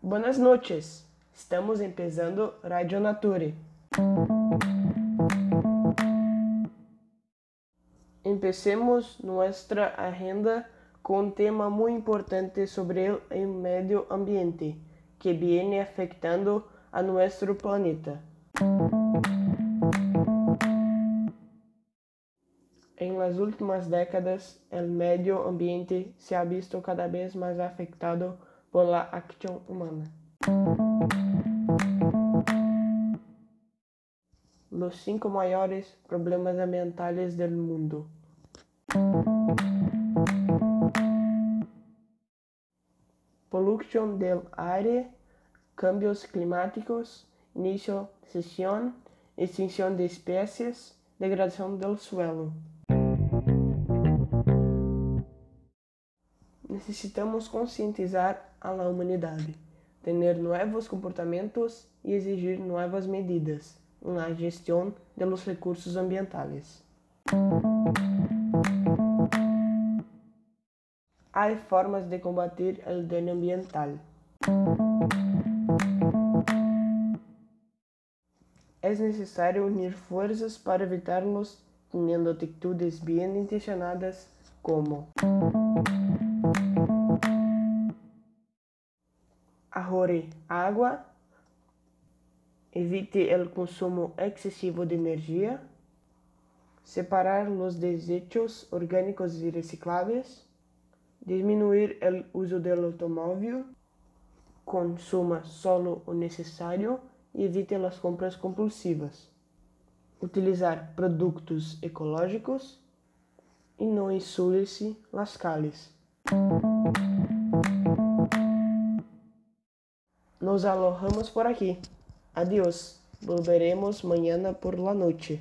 Buenas noches. Estamos empezando Radio Nature. Empecemos nuestra agenda con un tema muy importante sobre el medio ambiente que viene afectando a nuestro planeta. En las últimas décadas, el medio ambiente se ha visto cada vez más afectado por la acción humana. Los cinco mayores problemas ambientales del mundo. Polución del aire, cambios climáticos, iniciación, extinción de especies, degradación del suelo. Necessitamos conscientizar a humanidade, ter novos comportamentos e exigir novas medidas na gestão dos recursos ambientais. Há formas de combater o dano ambiental. É necessário unir forças para evitarlos, tendo atitudes bem intencionadas como ahorre água, evite o consumo excessivo de energia, separar os desechos orgânicos e recicláveis, diminuir o uso do automóvel, consuma solo o necessário e evite as compras compulsivas. Utilizar produtos ecológicos. E não insule-se las calles. Nos alojamos por aqui. Adiós. Volveremos mañana por la noche.